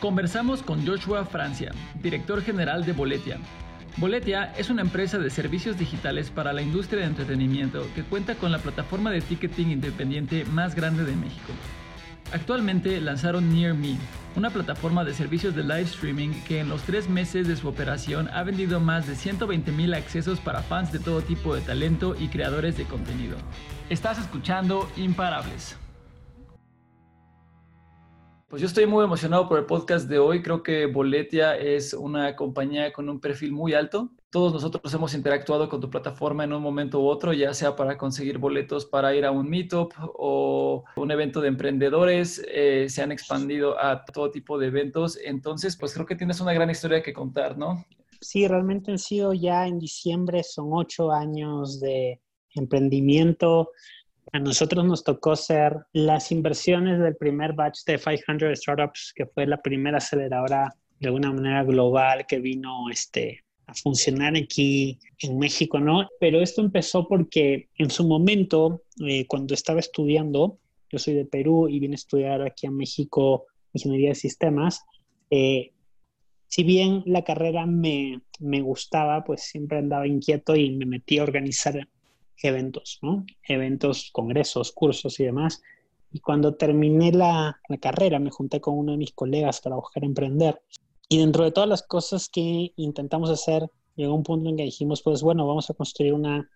Conversamos con Joshua Francia, director general de Boletia. Boletia es una empresa de servicios digitales para la industria de entretenimiento que cuenta con la plataforma de ticketing independiente más grande de México. Actualmente lanzaron Near Me, una plataforma de servicios de live streaming que en los tres meses de su operación ha vendido más de 120 accesos para fans de todo tipo de talento y creadores de contenido. Estás escuchando Imparables. Pues yo estoy muy emocionado por el podcast de hoy. Creo que Boletia es una compañía con un perfil muy alto. Todos nosotros hemos interactuado con tu plataforma en un momento u otro, ya sea para conseguir boletos para ir a un meetup o un evento de emprendedores. Eh, se han expandido a todo tipo de eventos. Entonces, pues creo que tienes una gran historia que contar, ¿no? Sí, realmente han sido ya en diciembre, son ocho años de emprendimiento a nosotros nos tocó ser las inversiones del primer batch de 500 Startups, que fue la primera aceleradora de alguna manera global que vino este, a funcionar aquí en México, ¿no? Pero esto empezó porque en su momento, eh, cuando estaba estudiando, yo soy de Perú y vine a estudiar aquí a México ingeniería de sistemas, eh, si bien la carrera me, me, gustaba, pues siempre andaba inquieto y me metí a organizar eventos, ¿no? Eventos, congresos, cursos y demás. Y cuando terminé la, carrera, me junté con uno de mis colegas para buscar emprender. Y dentro de todas las cosas que intentamos hacer, llegó un punto en que dijimos, pues bueno, vamos a construir una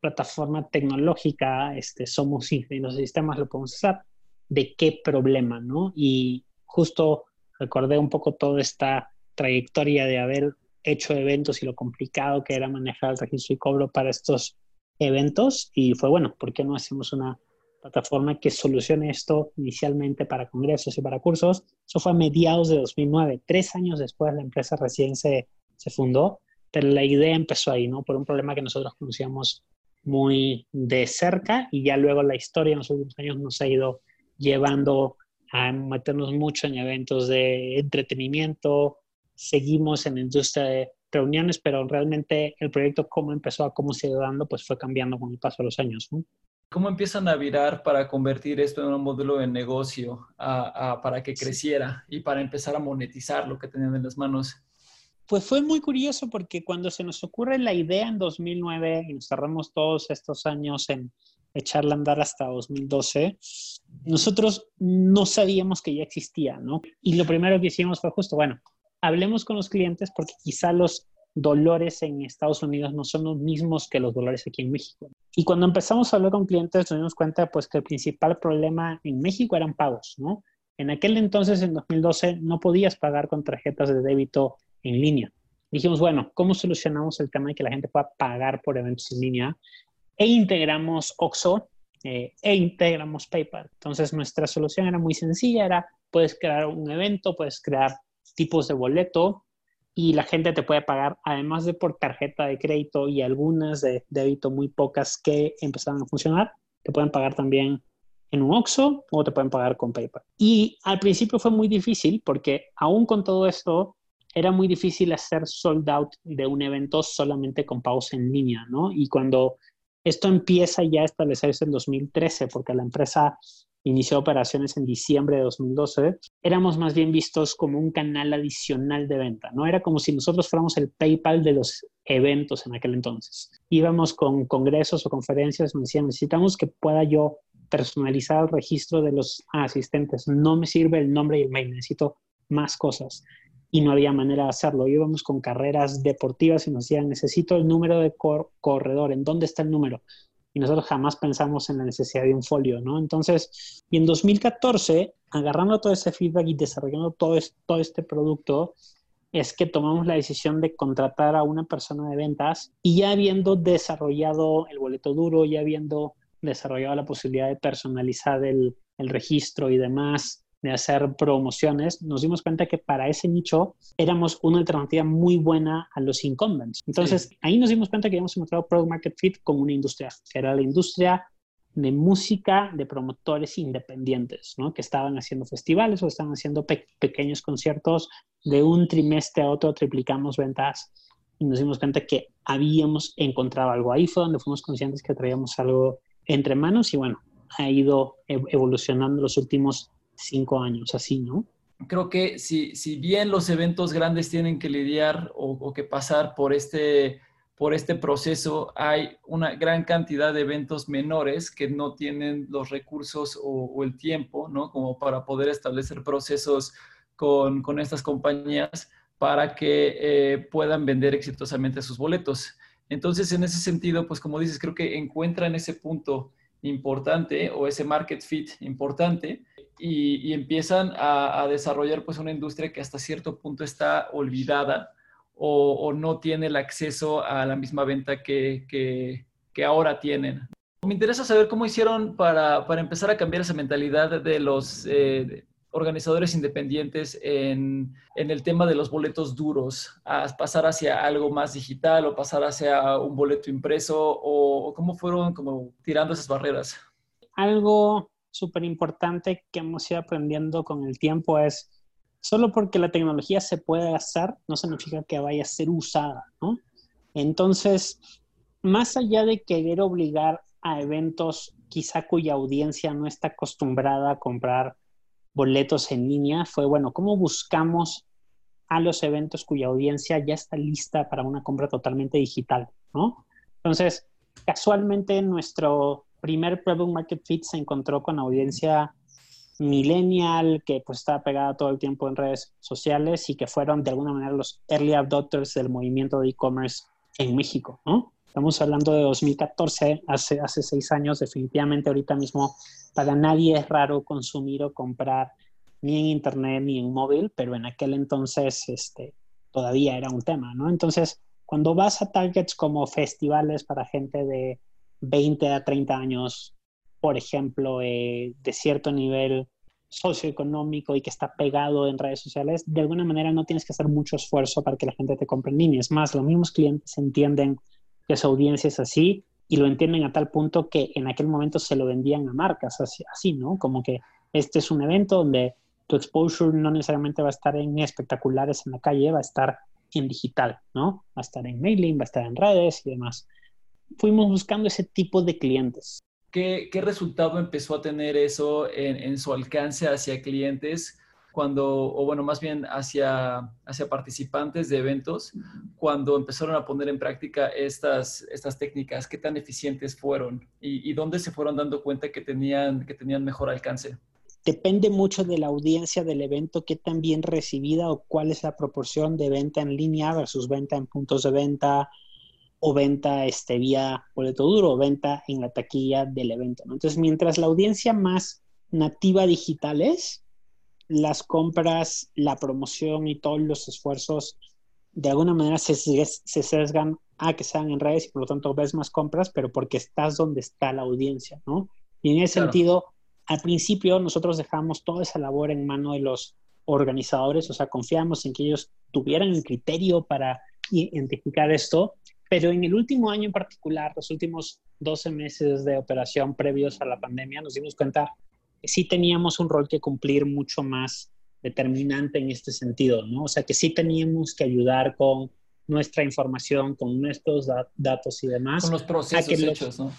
plataforma tecnológica, este, somos y los sistemas lo podemos hacer. ¿De qué problema, no? Y justo recordé un poco toda esta trayectoria de haber hecho eventos y lo complicado que era manejar el registro y cobro para estos eventos y fue bueno, ¿por qué no hacemos una plataforma que solucione esto inicialmente para congresos y para cursos? Eso fue a mediados de 2009, tres años después la empresa recién se, se fundó, pero la idea empezó ahí, ¿no? Por un problema que nosotros conocíamos muy de cerca y ya luego la historia en los últimos años nos ha ido llevando a meternos mucho en eventos de entretenimiento, seguimos en la industria de reuniones, pero realmente el proyecto, cómo empezó a cómo se iba dando, pues fue cambiando con el paso de los años. ¿Cómo empiezan a virar para convertir esto en un modelo de negocio para que creciera y para empezar a monetizar lo que tenían en las manos? Pues fue muy curioso porque cuando se nos ocurre la idea en 2009 y nos cerramos todos estos años en echarla a andar hasta 2012, nosotros no sabíamos que ya existía, ¿no? Y lo primero que hicimos fue justo, bueno, hablemos con los clientes porque quizá los dolores en Estados Unidos no son los mismos que los dolores aquí en México. Y cuando empezamos a hablar con clientes nos dimos cuenta pues que el principal problema en México eran pagos, ¿no? En aquel entonces, en 2012, no podías pagar con tarjetas de débito en línea. Dijimos, bueno, ¿cómo solucionamos el tema de que la gente pueda pagar por eventos en línea? E integramos OXO eh, e integramos PayPal. Entonces, nuestra solución era muy sencilla, era, puedes crear un evento, puedes crear tipos de boleto y la gente te puede pagar, además de por tarjeta de crédito y algunas de débito muy pocas que empezaron a funcionar, te pueden pagar también en un OXO o te pueden pagar con PayPal. Y al principio fue muy difícil porque aún con todo esto era muy difícil hacer sold out de un evento solamente con pagos en línea, ¿no? Y cuando esto empieza ya a establecerse en 2013, porque la empresa inició operaciones en diciembre de 2012, éramos más bien vistos como un canal adicional de venta, ¿no? Era como si nosotros fuéramos el PayPal de los eventos en aquel entonces. Íbamos con congresos o conferencias, me decían, necesitamos que pueda yo personalizar el registro de los asistentes. No me sirve el nombre y el mail, necesito más cosas. Y no había manera de hacerlo. Íbamos con carreras deportivas y nos decían, necesito el número de corredor. ¿En dónde está el número? Nosotros jamás pensamos en la necesidad de un folio, ¿no? Entonces, y en 2014, agarrando todo ese feedback y desarrollando todo, este producto, es que tomamos la decisión de contratar a una persona de ventas y ya habiendo desarrollado el boleto duro, ya habiendo desarrollado la posibilidad de personalizar el registro y demás, de hacer promociones, nos dimos cuenta que para ese nicho éramos una alternativa muy buena a los incumbents. Entonces, ahí nos dimos cuenta que habíamos encontrado Product Market Fit con una industria, que era la industria de música de promotores independientes, ¿no? que estaban haciendo festivales o estaban haciendo pequeños conciertos. De un trimestre a otro triplicamos ventas y nos dimos cuenta que habíamos encontrado algo. Ahí fue donde fuimos conscientes que traíamos algo entre manos y bueno, ha ido evolucionando los últimos cinco años, así, ¿no? creo que si, si bien los eventos grandes tienen que lidiar o, que pasar por este, por este proceso, hay una gran cantidad de eventos menores que no tienen los recursos o, el tiempo, ¿no? Como para poder establecer procesos con, con estas compañías para que eh, puedan vender exitosamente sus boletos. Entonces, en ese sentido, pues como dices, creo que encuentran ese punto importante o ese market fit importante y, empiezan a, desarrollar pues una industria que hasta cierto punto está olvidada o, no tiene el acceso a la misma venta que, que, ahora tienen. Me interesa saber cómo hicieron para, para empezar a cambiar esa mentalidad de los, eh, organizadores independientes en, el tema de los boletos duros, a pasar hacia algo más digital o pasar hacia un boleto impreso o, cómo fueron como tirando esas barreras? Algo súper importante que hemos ido aprendiendo con el tiempo es, solo porque la tecnología se puede hacer, no significa que vaya a ser usada, ¿no? Entonces, más allá de querer obligar a eventos quizá cuya audiencia no está acostumbrada a comprar boletos en línea fue, bueno, ¿cómo buscamos a los eventos cuya audiencia ya está lista para una compra totalmente digital, ¿no? Entonces, casualmente nuestro primer Product Market Fit se encontró con audiencia millennial que pues estaba pegada todo el tiempo en redes sociales y que fueron de alguna manera los early adopters del movimiento de e-commerce en México, ¿no? Estamos hablando de 2014, hace, hace seis años, definitivamente ahorita mismo para nadie es raro consumir o comprar ni en internet ni en móvil, pero en aquel entonces este, todavía era un tema, ¿no? Entonces, cuando vas a targets como festivales para gente de 20 a 30 años, por ejemplo, eh, de cierto nivel socioeconómico y que está pegado en redes sociales, de alguna manera no tienes que hacer mucho esfuerzo para que la gente te compre en. Es más, los mismos clientes entienden que su audiencia es así y lo entienden a tal punto que en aquel momento se lo vendían a marcas así, así ¿no? Como que este es un evento donde tu exposure no necesariamente va a estar en espectaculares en la calle, va a estar en digital, ¿no? Va a estar en mailing, va a estar en redes y demás. Fuimos buscando ese tipo de clientes. ¿Qué, qué resultado empezó a tener eso en, en su alcance hacia clientes? cuando, o bueno, más bien hacia, hacia participantes de eventos, cuando empezaron a poner en práctica estas, estas técnicas, qué tan eficientes fueron y, dónde se fueron dando cuenta que tenían, que tenían mejor alcance? Depende mucho de la audiencia del evento, qué tan bien recibida o cuál es la proporción de venta en línea versus venta en puntos de venta o venta este, vía boleto duro o venta en la taquilla del evento. Entonces, mientras la audiencia más nativa digital es, las compras, la promoción y todos los esfuerzos de alguna manera se, se sesgan a que sean en redes y por lo tanto ves más compras, pero porque estás donde está la audiencia, ¿no? Y en ese sentido, al principio nosotros dejamos toda esa labor en mano de los organizadores, o sea, confiamos en que ellos tuvieran el criterio para identificar esto, pero en el último año en particular, los últimos 12 meses de operación previos a la pandemia, nos dimos cuenta sí teníamos un rol que cumplir mucho más determinante en este sentido, ¿no? O sea, que sí teníamos que ayudar con nuestra información, con nuestros datos y demás. Con los procesos hechos, ¿no?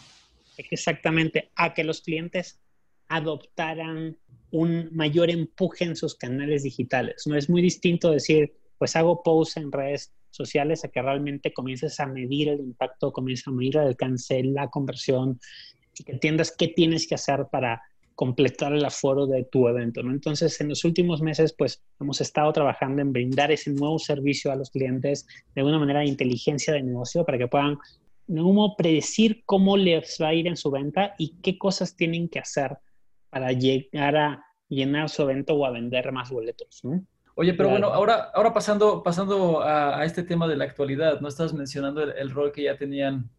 Exactamente, a que los clientes adoptaran un mayor empuje en sus canales digitales. No es muy distinto decir, pues hago posts en redes sociales a que realmente comiences a medir el impacto, comiences a medir el alcance, la conversión y que entiendas qué tienes que hacer para completar el aforo de tu evento, ¿no? Entonces, en los últimos meses, pues, hemos estado trabajando en brindar ese nuevo servicio a los clientes de una manera de inteligencia de negocio para que puedan, no predecir cómo les va a ir en su venta y qué cosas tienen que hacer para llegar a llenar su evento o a vender más boletos. Oye, pero bueno, ahora, ahora pasando, pasando a, este tema de la actualidad, ¿no? Estás mencionando el, rol que ya tenían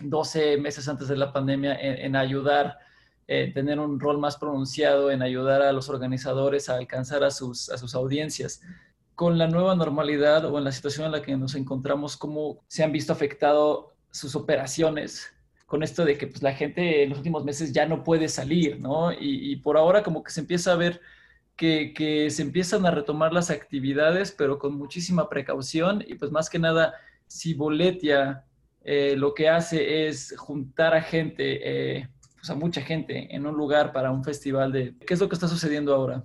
12 meses antes de la pandemia en, en ayudar eh, tener un rol más pronunciado en ayudar a los organizadores a alcanzar a sus, a sus audiencias. Con la nueva normalidad o en la situación en la que nos encontramos, ¿cómo se han visto afectado sus operaciones con esto de que pues, la gente en los últimos meses ya no puede salir, ¿no? Y, por ahora como que se empieza a ver que, que, se empiezan a retomar las actividades, pero con muchísima precaución y pues más que nada, si Boletia eh, lo que hace es juntar a gente, eh, pues, a mucha gente en un lugar para un festival de... ¿Qué es lo que está sucediendo ahora?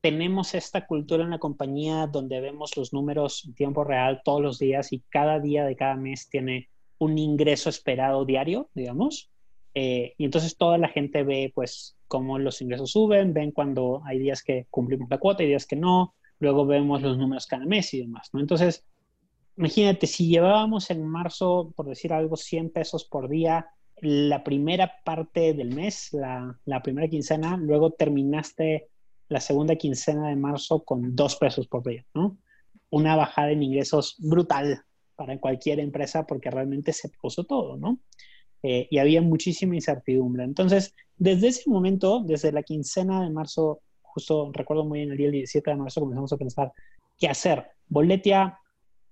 Te tenemos esta cultura en la compañía donde vemos los números en tiempo real todos los días y cada día de cada mes tiene un ingreso esperado diario, digamos. Eh, y entonces toda la gente ve pues cómo los ingresos suben, ven cuando hay días que cumplimos la cuota y días que no, luego vemos los números cada mes y demás, ¿no? Entonces, imagínate, si llevábamos en marzo, por decir algo, 100 pesos por día, la primera parte del mes, la, la primera quincena, luego terminaste la segunda quincena de marzo con dos pesos por día, ¿no? Una bajada en ingresos brutal para cualquier empresa porque realmente se puso todo, ¿no? Eh, y había muchísima incertidumbre. Entonces, desde ese momento, desde la quincena de marzo, justo recuerdo muy bien el día 17 de marzo, comenzamos a pensar qué hacer. Boletia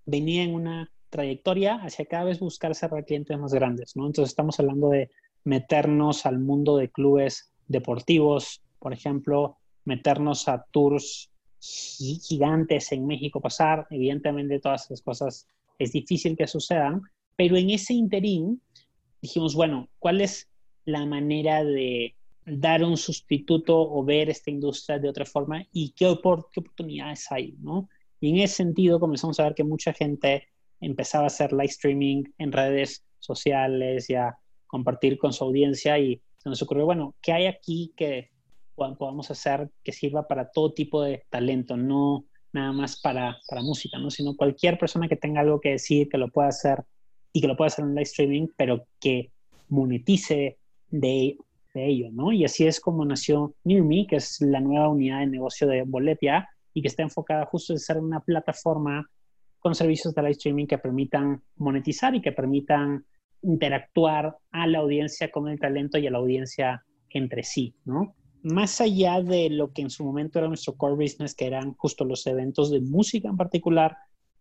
venía en una trayectoria hacia cada vez buscar cerrar clientes más grandes, ¿no? Entonces, estamos hablando de meternos al mundo de clubes deportivos, por ejemplo, meternos a tours gigantes en México, pasar, evidentemente todas esas cosas es difícil que sucedan, pero en ese interín dijimos, bueno, ¿cuál es la manera de dar un sustituto o ver esta industria de otra forma y qué, qué oportunidades hay, ¿no? Y en ese sentido comenzamos a ver que mucha gente empezaba a hacer live streaming en redes sociales y a compartir con su audiencia y se nos ocurrió, bueno, ¿qué hay aquí que podamos hacer que sirva para todo tipo de talento, no nada más para, para música, ¿no? sino cualquier persona que tenga algo que decir, que lo pueda hacer y que lo pueda hacer en live streaming, pero que monetice de, de ello, ¿no? Y así es como nació Near Me, que es la nueva unidad de negocio de Boletia y que está enfocada justo en ser una plataforma con servicios de live streaming que permitan monetizar y que permitan interactuar a la audiencia con el talento y a la audiencia entre sí, ¿no? más allá de lo que en su momento era nuestro core business, que eran justo los eventos de música en particular,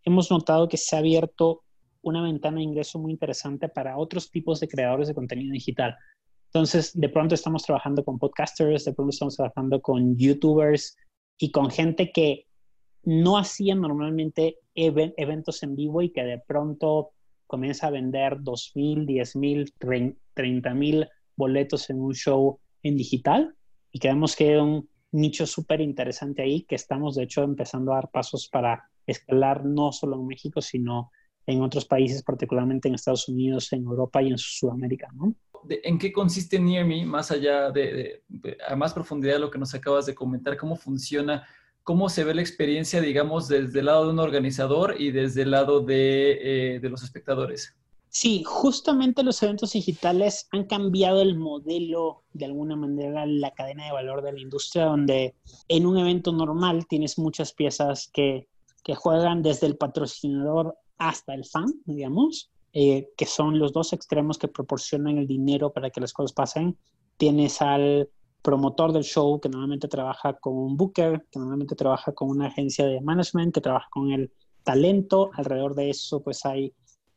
hemos notado que se ha abierto una ventana de ingreso muy interesante para otros tipos de creadores de contenido digital. Entonces, de pronto estamos trabajando con podcasters, de pronto estamos trabajando con youtubers y con gente que no hacía normalmente eventos en vivo y que de pronto comienza a vender 2.000, 10.000, 30.000 boletos en un show en digital y creemos que hay un nicho súper interesante ahí que estamos de hecho empezando a dar pasos para escalar no solo en México, sino en otros países, particularmente en Estados Unidos, en Europa y en Sudamérica, ¿no? ¿En qué consiste Near Me, más allá de, a más profundidad de lo que nos acabas de comentar, cómo funciona, cómo se ve la experiencia, digamos, desde el lado de un organizador y desde el lado de, eh, de los espectadores? Sí, justamente los eventos digitales han cambiado el modelo, de alguna manera, la cadena de valor de la industria, donde en un evento normal tienes muchas piezas que, que juegan desde el patrocinador hasta el fan, digamos, eh, que son los dos extremos que proporcionan el dinero para que las cosas pasen. Tienes al promotor del show que normalmente trabaja con un booker, que normalmente trabaja con una agencia de management, que trabaja con el talento. Alrededor de eso, pues hay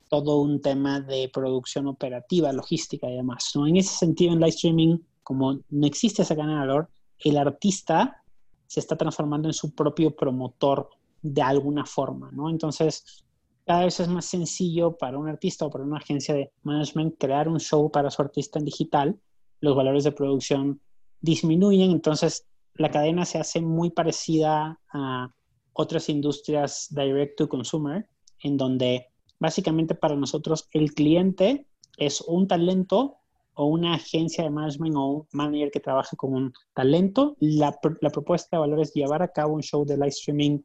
todo un tema de producción operativa, logística y demás. ¿no? En ese sentido, en live streaming, como no existe cadena de valor, el artista se está transformando en su propio promotor de alguna forma, ¿no? Entonces, cada vez es más sencillo para un artista o para una agencia de management crear un show para su artista en digital. Los valores de producción disminuyen, entonces la cadena se hace muy parecida a otras industrias direct to consumer, en donde Básicamente para nosotros el cliente es un talento o una agencia de management o un manager que trabaja con un talento. La, propuesta de valor es llevar a cabo un show de live streaming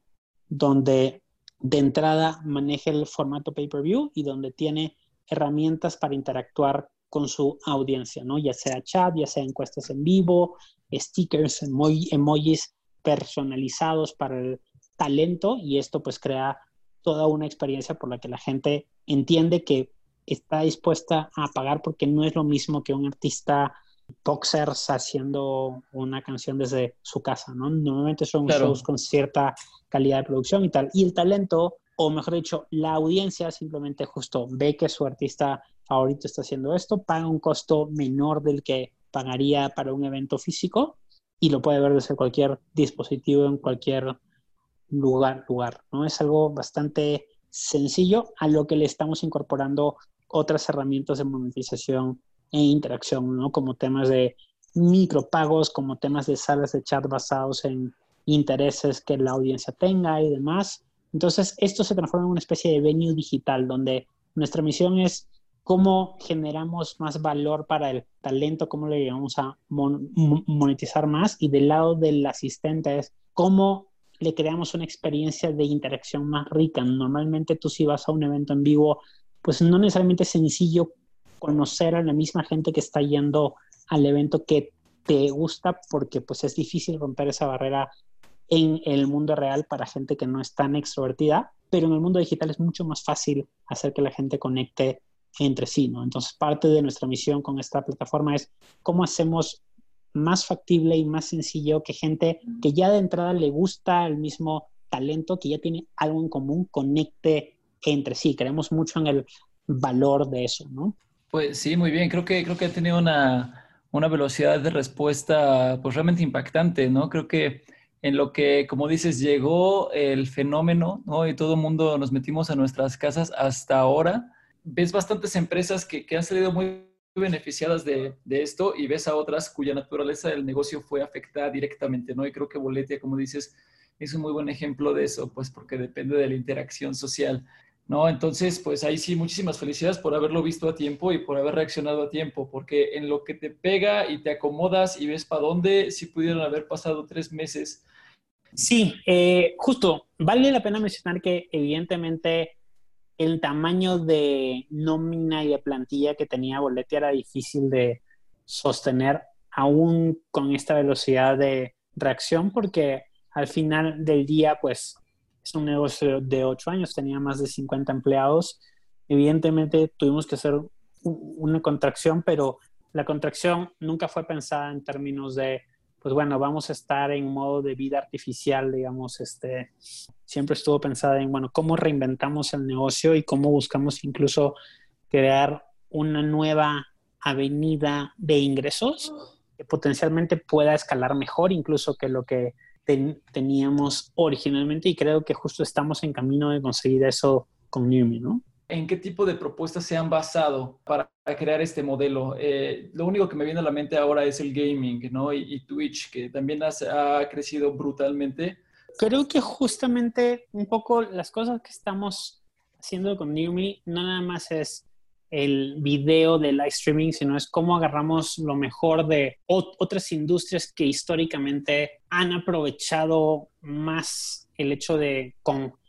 donde de entrada maneje el formato pay-per-view y donde tiene herramientas para interactuar con su audiencia, ¿no? Ya sea chat, ya sea encuestas en vivo, stickers, emojis personalizados para el talento y esto pues crea toda una experiencia por la que la gente entiende que está dispuesta a pagar porque no es lo mismo que un artista boxers haciendo una canción desde su casa, ¿no? Normalmente son shows con cierta calidad de producción y tal. Y el talento, o mejor dicho, la audiencia simplemente justo ve que su artista favorito está haciendo esto, paga un costo menor del que pagaría para un evento físico y lo puede ver desde cualquier dispositivo en cualquier lugar, lugar, ¿no? Es algo bastante sencillo a lo que le estamos incorporando otras herramientas de monetización e interacción, ¿no? Como temas de micropagos, como temas de salas de chat basados en intereses que la audiencia tenga y demás. Entonces, esto se transforma en una especie de venue digital donde nuestra misión es cómo generamos más valor para el talento, cómo le llevamos a monetizar más y del lado del asistente es cómo le creamos una experiencia de interacción más rica. Normalmente tú si vas a un evento en vivo, pues no necesariamente es sencillo conocer a la misma gente que está yendo al evento que te gusta porque pues es difícil romper esa barrera en el mundo real para gente que no es tan extrovertida, pero en el mundo digital es mucho más fácil hacer que la gente conecte entre sí, ¿no? Entonces, parte de nuestra misión con esta plataforma es cómo hacemos más factible y más sencillo que gente que ya de entrada le gusta el mismo talento, que ya tiene algo en común, conecte entre sí. Creemos mucho en el valor de eso, ¿no? Pues sí, muy bien. Creo que, creo que ha tenido una, una velocidad de respuesta pues realmente impactante, ¿no? Creo que en lo que, como dices, llegó el fenómeno, ¿no? Y todo el mundo nos metimos a nuestras casas hasta ahora. Ves bastantes empresas que, que han salido muy beneficiadas de, de, esto y ves a otras cuya naturaleza del negocio fue afectada directamente, ¿no? Y creo que Boletia, como dices, es un muy buen ejemplo de eso, pues porque depende de la interacción social, ¿no? Entonces, pues ahí sí, muchísimas felicidades por haberlo visto a tiempo y por haber reaccionado a tiempo, porque en lo que te pega y te acomodas y ves para dónde, si pudieron haber pasado tres meses Sí, eh, justo, vale la pena mencionar que evidentemente el tamaño de nómina y de plantilla que tenía Boletti era difícil de sostener aún con esta velocidad de reacción porque al final del día pues es un negocio de ocho años, tenía más de 50 empleados. Evidentemente tuvimos que hacer una contracción, pero la contracción nunca fue pensada en términos de pues bueno, vamos a estar en modo de vida artificial, digamos, este, siempre estuvo pensada en, bueno, cómo reinventamos el negocio y cómo buscamos incluso crear una nueva avenida de ingresos que potencialmente pueda escalar mejor incluso que lo que teníamos originalmente y creo que justo estamos en camino de conseguir eso con Newme, ¿no? en qué tipo de propuestas se han basado para crear este modelo. Eh, lo único que me viene a la mente ahora es el gaming, ¿no? Y, Twitch, que también ha crecido brutalmente. Creo que justamente un poco las cosas que estamos haciendo con Newme no nada más es el video de live streaming, sino es cómo agarramos lo mejor de otras industrias que históricamente han aprovechado más el hecho de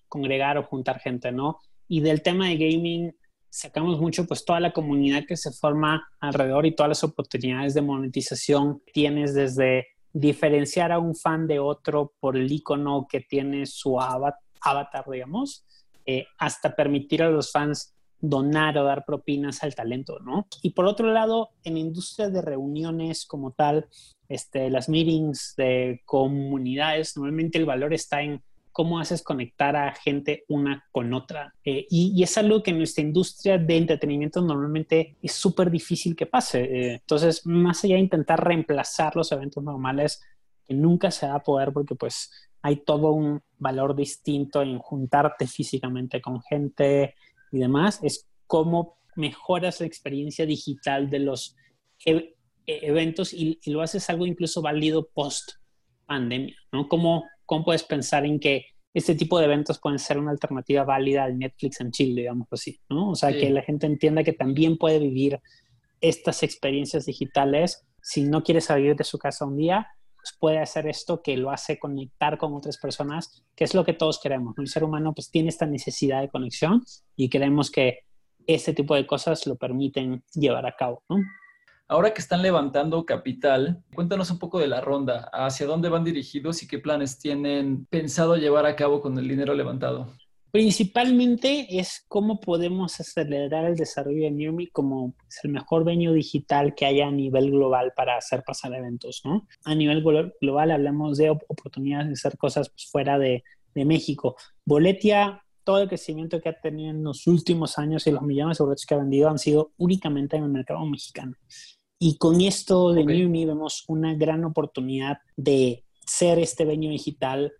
congregar o juntar gente, ¿no? Y del tema de gaming sacamos mucho pues toda la comunidad que se forma alrededor y todas las oportunidades de monetización tienes desde diferenciar a un fan de otro por el icono que tiene su avatar, digamos, eh, hasta permitir a los fans donar o dar propinas al talento, ¿no? Y por otro lado, en industria de reuniones como tal, este, las meetings de comunidades, normalmente el valor está en cómo haces conectar a gente una con otra. Eh, y, es algo que en nuestra industria de entretenimiento normalmente es súper difícil que pase. Eh, entonces, más allá de intentar reemplazar los eventos normales, que nunca se va a poder porque pues hay todo un valor distinto en juntarte físicamente con gente y demás, es cómo mejoras la experiencia digital de los e, e, eventos y, y, lo haces algo incluso válido post pandemia, ¿no? Como ¿cómo puedes pensar en que este tipo de eventos pueden ser una alternativa válida al Netflix en Chile, digamos así, ¿no? O sea, que la gente entienda que también puede vivir estas experiencias digitales. Si no quiere salir de su casa un día, puede hacer esto que lo hace conectar con otras personas, que es lo que todos queremos. El ser humano pues tiene esta necesidad de conexión y queremos que este tipo de cosas lo permiten llevar a cabo, ¿no? Ahora que están levantando capital, cuéntanos un poco de la ronda, hacia dónde van dirigidos y qué planes tienen pensado llevar a cabo con el dinero levantado. Principalmente es cómo podemos acelerar el desarrollo de Newme como el mejor venue digital que haya a nivel global para hacer pasar eventos, ¿no? A nivel global hablamos de oportunidades de hacer cosas pues, fuera de, de México. Boletia todo el crecimiento que ha tenido en los últimos años y los millones de boletos que ha vendido han sido únicamente en el mercado mexicano. Y con esto de okay. vemos una gran oportunidad de ser este venue digital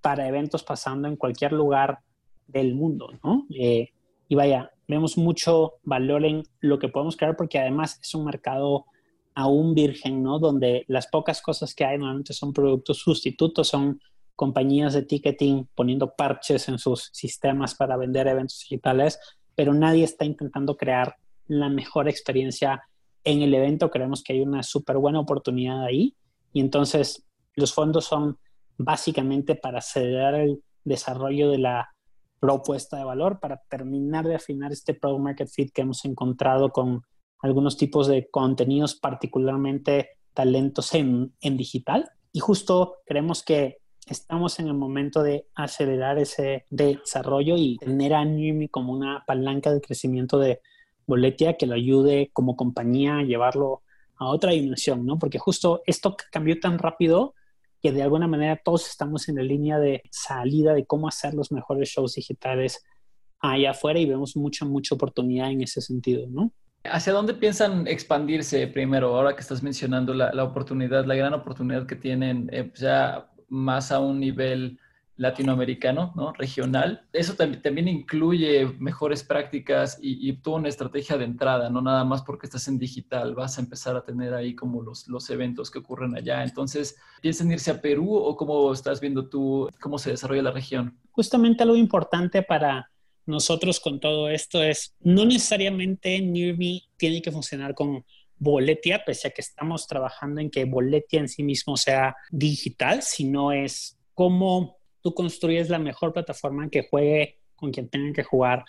para eventos pasando en cualquier lugar del mundo, ¿no? Eh, y vaya, vemos mucho valor en lo que podemos crear porque además es un mercado aún virgen, ¿no? Donde las pocas cosas que hay normalmente son productos sustitutos, son compañías de ticketing poniendo parches en sus sistemas para vender eventos digitales, pero nadie está intentando crear la mejor experiencia en el evento. Creemos que hay una súper buena oportunidad ahí y entonces los fondos son básicamente para acelerar el desarrollo de la propuesta de valor, para terminar de afinar este product market fit que hemos encontrado con algunos tipos de contenidos, particularmente talentos en, en digital. Y justo creemos que estamos en el momento de acelerar ese desarrollo y tener a Numi como una palanca de crecimiento de Boletia que lo ayude como compañía a llevarlo a otra dimensión, ¿no? Porque justo esto cambió tan rápido que de alguna manera todos estamos en la línea de salida de cómo hacer los mejores shows digitales allá afuera y vemos mucha, mucha oportunidad en ese sentido, ¿no? ¿Hacia dónde piensan expandirse primero, ahora que estás mencionando la, la oportunidad, la gran oportunidad que tienen eh, ya más a un nivel latinoamericano, ¿no? Regional. Eso también, incluye mejores prácticas y, y, toda una estrategia de entrada, no nada más porque estás en digital, vas a empezar a tener ahí como los, los eventos que ocurren allá. Entonces, ¿piensan irse a Perú o cómo estás viendo tú cómo se desarrolla la región? Justamente algo importante para nosotros con todo esto es, no necesariamente NearMe tiene que funcionar con Boletia, pese a que estamos trabajando en que Boletia en sí mismo sea digital, sino es cómo tú construyes la mejor plataforma que juegue con quien tengan que jugar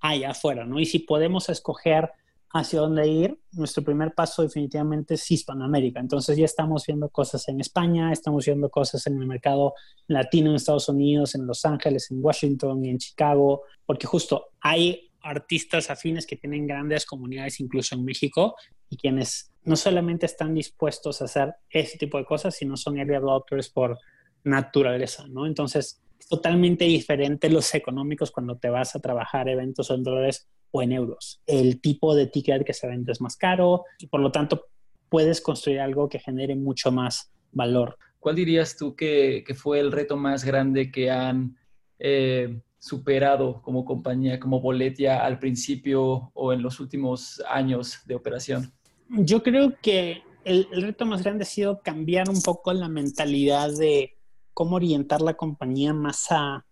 allá afuera, ¿no? Y si podemos escoger hacia dónde ir, nuestro primer paso definitivamente es Hispanoamérica. Entonces ya estamos viendo cosas en España, estamos viendo cosas en el mercado latino en Estados Unidos, en Los Ángeles, en Washington y en Chicago, porque justo hay artistas afines que tienen grandes comunidades incluso en México y quienes no solamente están dispuestos a hacer ese tipo de cosas, sino son early adopters por naturaleza, ¿no? Entonces, es totalmente diferente los económicos cuando te vas a trabajar eventos en dólares o en euros. El tipo de ticket que se vende es más caro y por lo tanto puedes construir algo que genere mucho más valor. ¿Cuál dirías tú que, que fue el reto más grande que han eh, superado como compañía, como Boletia al principio o en los últimos años de operación? Yo creo que el, el, reto más grande ha sido cambiar un poco la mentalidad de cómo orientar la compañía más a,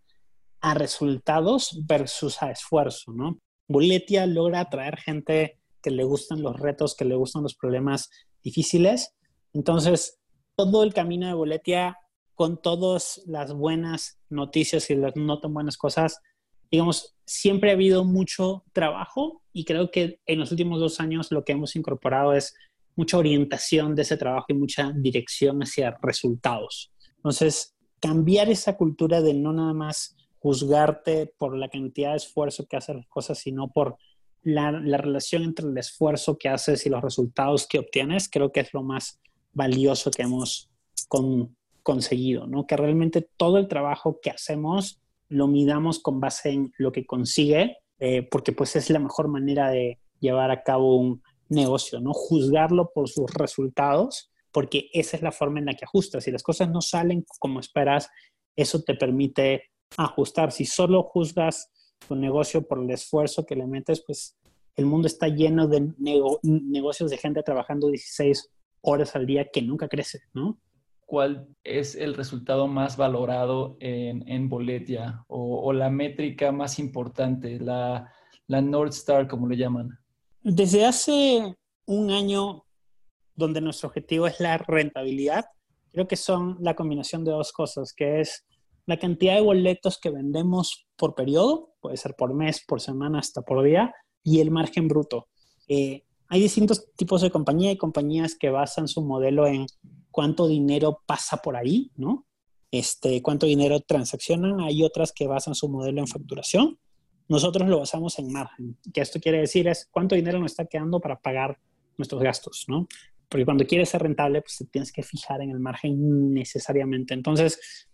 a resultados versus a esfuerzo, ¿no? Boletia logra atraer gente que le gustan los retos, que le gustan los problemas difíciles. Entonces, todo el camino de Boletia con todas las buenas noticias y las no tan buenas cosas, digamos, siempre ha habido mucho trabajo y creo que en los últimos dos años lo que hemos incorporado es mucha orientación de ese trabajo y mucha dirección hacia resultados. Entonces, cambiar esa cultura de no nada más juzgarte por la cantidad de esfuerzo que haces las cosas, sino por la, la, relación entre el esfuerzo que haces y los resultados que obtienes, creo que es lo más valioso que hemos con, conseguido, ¿no? Que realmente todo el trabajo que hacemos lo midamos con base en lo que consigue, eh, porque pues es la mejor manera de llevar a cabo un negocio, ¿no? Juzgarlo por sus resultados, porque esa es la forma en la que ajustas. Si las cosas no salen como esperas, eso te permite ajustar. Si solo juzgas tu negocio por el esfuerzo que le metes, pues el mundo está lleno de negocios de gente trabajando 16 horas al día que nunca crece, ¿no? cuál es el resultado más valorado en, en Boletia o, o, la métrica más importante, la, la North Star, como le llaman? Desde hace un año, donde nuestro objetivo es la rentabilidad, creo que son la combinación de dos cosas, que es la cantidad de boletos que vendemos por periodo, puede ser por mes, por semana, hasta por día, y el margen bruto. Eh, hay distintos tipos de compañía. Hay compañías que basan su modelo en cuánto dinero pasa por ahí, ¿no? Este, cuánto dinero transaccionan. Hay otras que basan su modelo en facturación. Nosotros lo basamos en margen. Que esto quiere decir es cuánto dinero nos está quedando para pagar nuestros gastos, ¿no? Porque cuando quieres ser rentable, pues te tienes que fijar en el margen necesariamente. Entonces,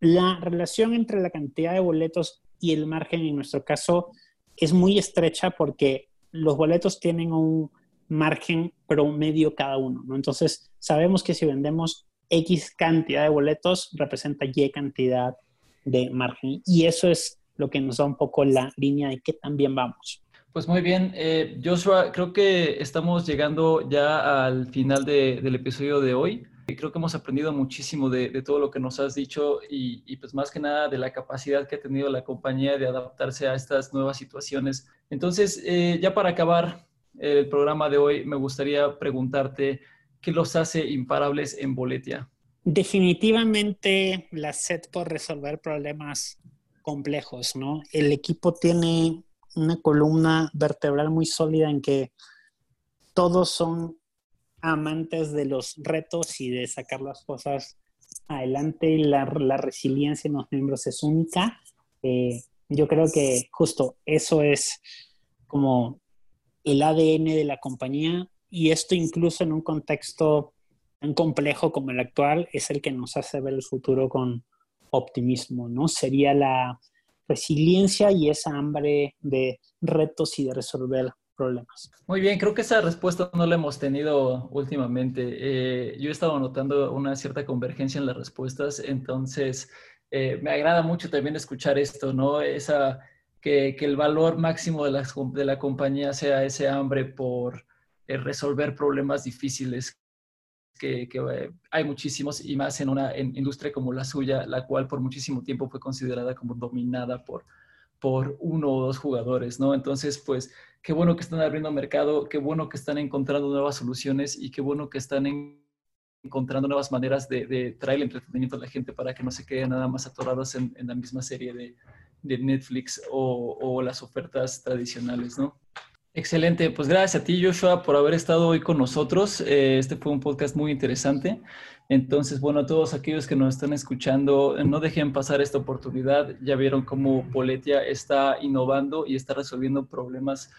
la relación entre la cantidad de boletos y el margen en nuestro caso es muy estrecha porque los boletos tienen un margen promedio cada uno, ¿no? Entonces, sabemos que si vendemos X cantidad de boletos, representa Y cantidad de margen. Y eso es lo que nos da un poco la línea de qué tan bien vamos. Pues muy bien, eh, Joshua, creo que estamos llegando ya al final del episodio de hoy. Creo que hemos aprendido muchísimo de, todo lo que nos has dicho y, pues más que nada de la capacidad que ha tenido la compañía de adaptarse a estas nuevas situaciones. Entonces, eh, ya para acabar el programa de hoy, me gustaría preguntarte qué los hace imparables en Boletia. Definitivamente la sed por resolver problemas complejos, ¿no? El equipo tiene una columna vertebral muy sólida en que todos son amantes de los retos y de sacar las cosas adelante. La, la resiliencia en los miembros es única. Eh, yo creo que justo eso es como el ADN de la compañía y esto incluso en un contexto tan complejo como el actual es el que nos hace ver el futuro con optimismo, ¿no? Sería la resiliencia y esa hambre de retos y de resolver problemas. Muy bien, creo que esa respuesta no la hemos tenido últimamente. Eh, yo he estado notando una cierta convergencia en las respuestas, entonces eh, me agrada mucho también escuchar esto, ¿no? Esa, que, el valor máximo de la, de la compañía sea ese hambre por eh, resolver problemas difíciles que, eh, hay muchísimos y más en una industria como la suya, la cual por muchísimo tiempo fue considerada como dominada por, por uno o dos jugadores, ¿no? Entonces, pues, qué bueno que están abriendo mercado, qué bueno que están encontrando nuevas soluciones y qué bueno que están encontrando nuevas maneras de, traer el entretenimiento a la gente para que no se queden nada más atorados en, la misma serie de, Netflix o, o las ofertas tradicionales, ¿no? Excelente, pues gracias a ti Joshua por haber estado hoy con nosotros. Eh, este fue un podcast muy interesante. Entonces, bueno, a todos aquellos que nos están escuchando, no dejen pasar esta oportunidad. Ya vieron cómo Poletia está innovando y está resolviendo problemas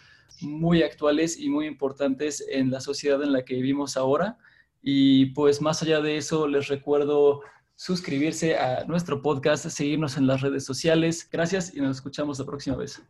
muy actuales y muy importantes en la sociedad en la que vivimos ahora. Y pues más allá de eso, les recuerdo suscribirse a nuestro podcast, seguirnos en las redes sociales. Gracias y nos escuchamos la próxima vez.